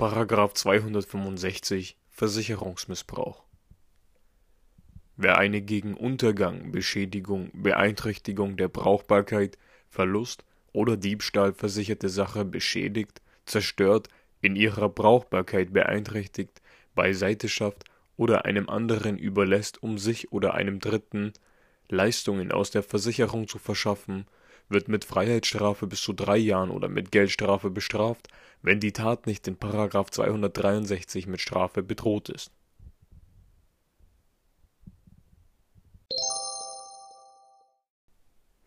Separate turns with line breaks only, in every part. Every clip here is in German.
Paragraph 265 Versicherungsmissbrauch. Wer eine gegen Untergang, Beschädigung, Beeinträchtigung der Brauchbarkeit, Verlust oder Diebstahl versicherte Sache beschädigt, zerstört, in ihrer Brauchbarkeit beeinträchtigt, beiseite schafft oder einem anderen überlässt, um sich oder einem Dritten Leistungen aus der Versicherung zu verschaffen, wird mit Freiheitsstrafe bis zu drei Jahren oder mit Geldstrafe bestraft, wenn die Tat nicht in § 263 mit Strafe bedroht ist.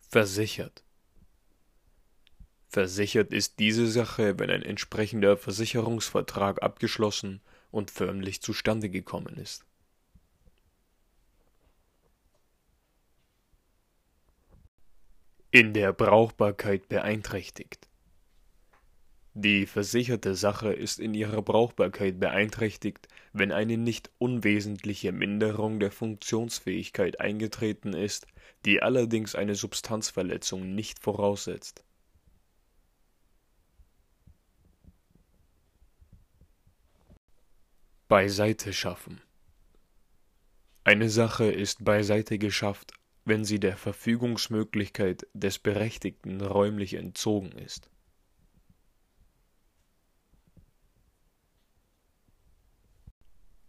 Versichert Versichert ist diese Sache, wenn ein entsprechender Versicherungsvertrag abgeschlossen und förmlich zustande gekommen ist. In der Brauchbarkeit beeinträchtigt. Die versicherte Sache ist in ihrer Brauchbarkeit beeinträchtigt, wenn eine nicht unwesentliche Minderung der Funktionsfähigkeit eingetreten ist, die allerdings eine Substanzverletzung nicht voraussetzt Beiseite schaffen. Eine Sache ist beiseite geschafft, wenn sie der Verfügungsmöglichkeit des Berechtigten räumlich entzogen ist.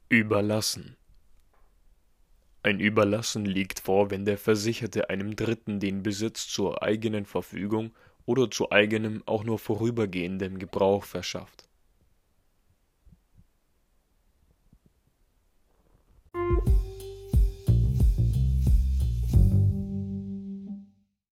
Überlassen. Ein Überlassen liegt vor, wenn der Versicherte einem Dritten den Besitz zur eigenen Verfügung oder zu eigenem, auch nur vorübergehendem Gebrauch verschafft